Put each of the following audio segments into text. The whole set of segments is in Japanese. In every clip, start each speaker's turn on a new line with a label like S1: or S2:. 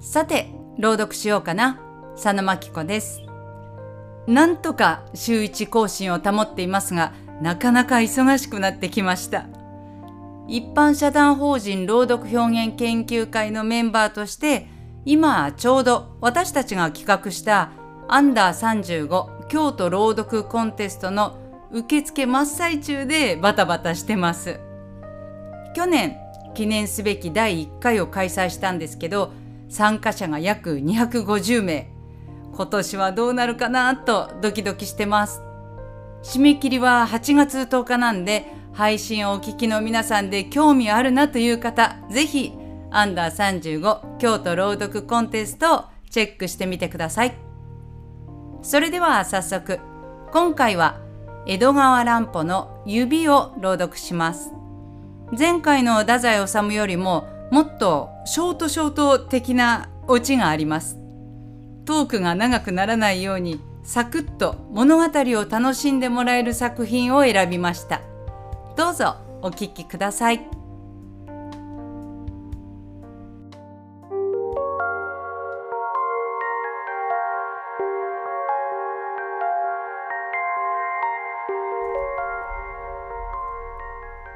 S1: さて、朗読しようかな。佐野真希子です。なんとか週一更新を保っていますが、なかなか忙しくなってきました。一般社団法人朗読表現研究会のメンバーとして、今ちょうど私たちが企画したアンダー35京都朗読コンテストの受付真っ最中でバタバタしてます。去年記念すべき第1回を開催したんですけど参加者が約250名。今年はどうなるかなとドキドキしてます。締め切りは8月10日なんで配信をお聞きの皆さんで興味あるなという方ぜひアンダー35京都朗読コンテストをチェックしてみてください。それでは早速今回は江戸川乱歩の指を朗読します。前回の太宰治よりももっとショートショート的なオチがあります。トークが長くならないようにサクッと物語を楽しんでもらえる作品を選びました。どうぞお聞きください。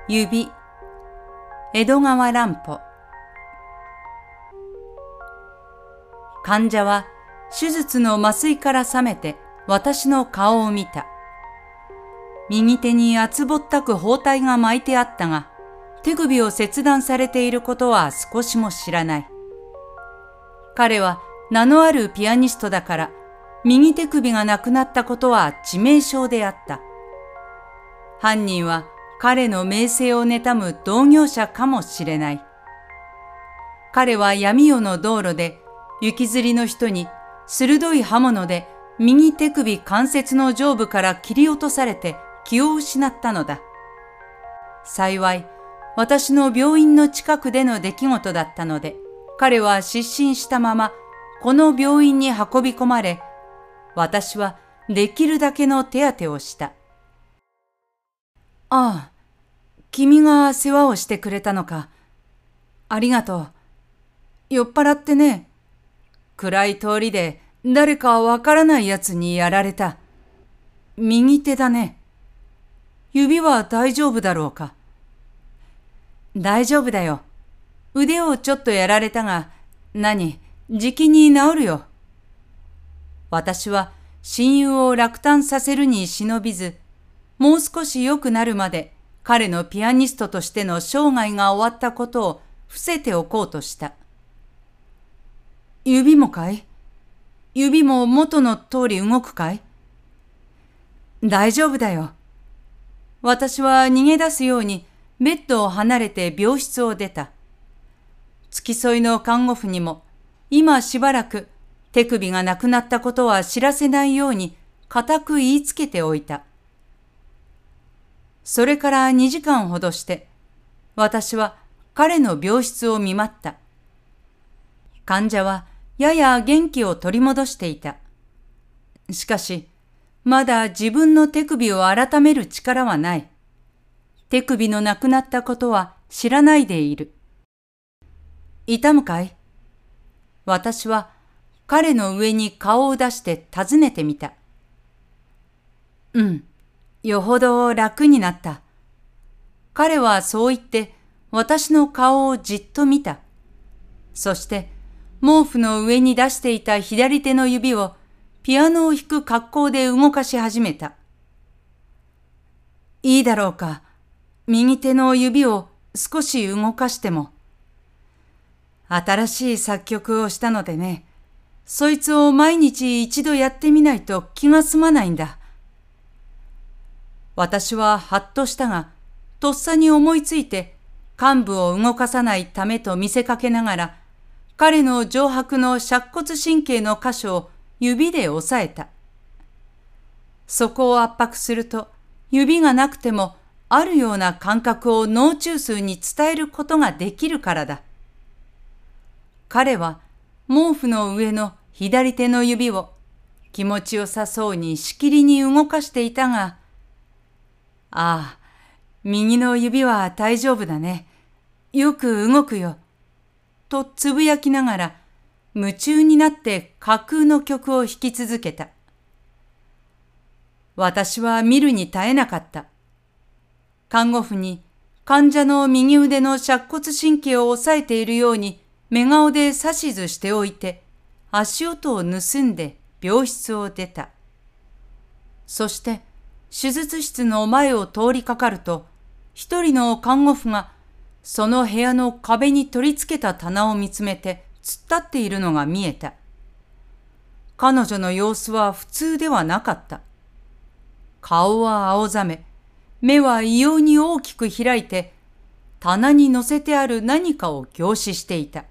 S1: 指江戸川乱歩患者は手術の麻酔から覚めて私の顔を見た。右手に厚ぼったく包帯が巻いてあったが、手首を切断されていることは少しも知らない。彼は名のあるピアニストだから、右手首がなくなったことは致命傷であった。犯人は彼の名声を妬む同業者かもしれない。彼は闇夜の道路で雪吊りの人に鋭い刃物で右手首関節の上部から切り落とされて気を失ったのだ。幸い、私の病院の近くでの出来事だったので、彼は失神したままこの病院に運び込まれ、私はできるだけの手当てをした。ああ、君が世話をしてくれたのか。ありがとう。酔っ払ってね。暗い通りで誰かわからない奴にやられた。右手だね。指は大丈夫だろうか。大丈夫だよ。腕をちょっとやられたが、何、じきに治るよ。私は親友を落胆させるに忍びず、もう少し良くなるまで彼のピアニストとしての生涯が終わったことを伏せておこうとした。指もかい？指も元の通り動くかい？大丈夫だよ。私は逃げ出すようにベッドを離れて病室を出た。付き添いの看護婦にも今しばらく手首がなくなったことは知らせないように固く言いつけておいた。それから2時間ほどして、私は彼の病室を見舞った。患者はやや元気を取り戻していた。しかし、まだ自分の手首を改める力はない。手首のなくなったことは知らないでいる。痛むかい？私は彼の上に顔を出して尋ねてみた。うん。よほど楽になった。彼はそう言って私の顔をじっと見た。そして毛布の上に出していた左手の指をピアノを弾く格好で動かし始めた。いいだろうか。右手の指を少し動かしても。新しい作曲をしたのでね、そいつを毎日一度やってみないと気が済まないんだ。私ははっとしたが、とっさに思いついて、幹部を動かさないためと見せかけながら、彼の上白の尺骨神経の箇所を指で押さえた。そこを圧迫すると、指がなくてもあるような感覚を脳中枢に伝えることができるからだ。彼は毛布の上の左手の指を気持ちよさそうにしきりに動かしていたが、ああ、右の指は大丈夫だね。よく動くよ。とつぶやきながら、夢中になって架空の曲を弾き続けた。私は見るに耐えなかった。看護婦に患者の右腕の尺骨神経を押さえているように目顔で指図しておいて足音を盗んで病室を出た。そして手術室の前を通りかかると一人の看護婦がその部屋の壁に取り付けた棚を見つめて突っ立っているのが見えた。彼女の様子は普通ではなかった。顔は青ざめ、目は異様に大きく開いて、棚に乗せてある何かを凝視していた。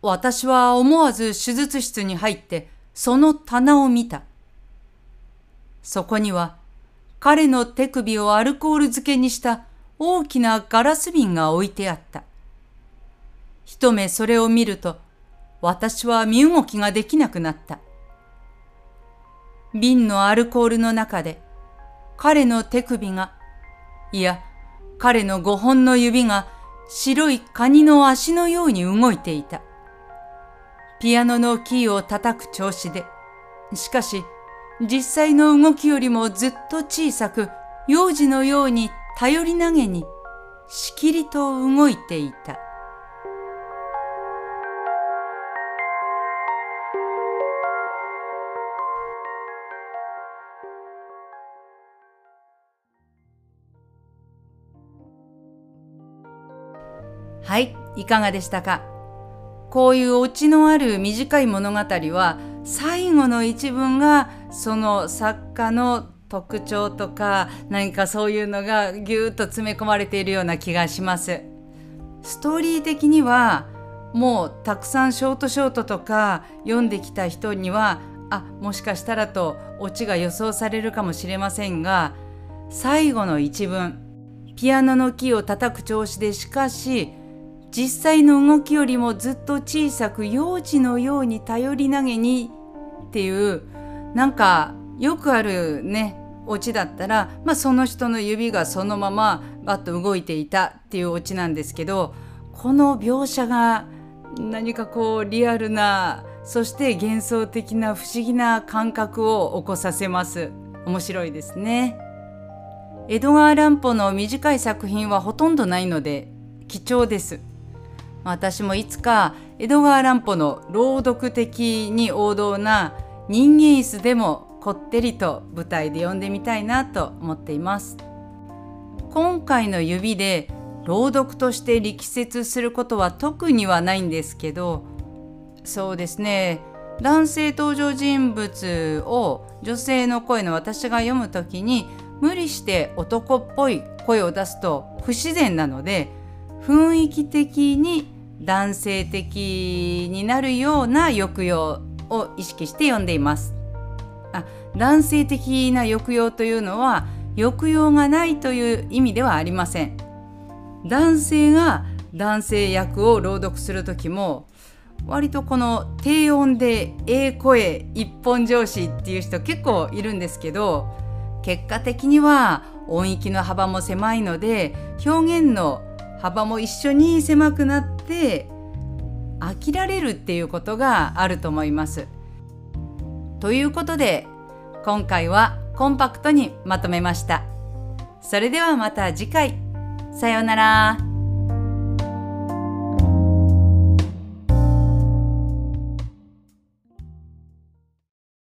S1: 私は思わず手術室に入ってその棚を見た。そこには彼の手首をアルコール漬けにした大きなガラス瓶が置いてあった。一目それを見ると私は身動きができなくなった。瓶のアルコールの中で彼の手首が、いや、彼の五本の指が白いカニの足のように動いていた。ピアノのキーを叩く調子で、しかし、実際の動きよりもずっと小さく、幼児のように頼り投げに、しきりと動いていた。はい、いかがでしたか？こういうオチのある短い物語は最後の一文がその作家の特徴とか何かそういうのがぎゅっと詰め込まれているような気がします。ストーリー的にはもうたくさんショートショートとか読んできた人にはあもしかしたらとオチが予想されるかもしれませんが最後の一文ピアノのキーを叩く調子でしかし実際の動きよりもずっと小さく幼児のように頼り投げにっていうなんかよくあるねオチだったら、まあ、その人の指がそのままバッと動いていたっていうオチなんですけどこの描写が何かこうリアルなそして幻想的な不思議な感覚を起こさせます。面白いですね。江戸川乱歩の短い作品はほとんどないので貴重です。私もいつか江戸川乱歩の朗読的に王道な人間椅子でもこってりと舞台で読んでみたいなと思っています。今回の指で朗読として力説することは特にはないんですけどそうですね男性登場人物を女性の声の私が読む時に無理して男っぽい声を出すと不自然なので雰囲気的に男性的になるような抑揚を意識して読んでいます。あ男性的な抑揚というのは抑揚がないという意味ではありません。男性が男性役を朗読する時も割とこの低音でええ声一本上司っていう人結構いるんですけど結果的には音域の幅も狭いので表現の幅も一緒に狭くなって飽きられるっていうことがあると思います。ということで今回はコンパクトにまとめました。それではまた次回。さようなら。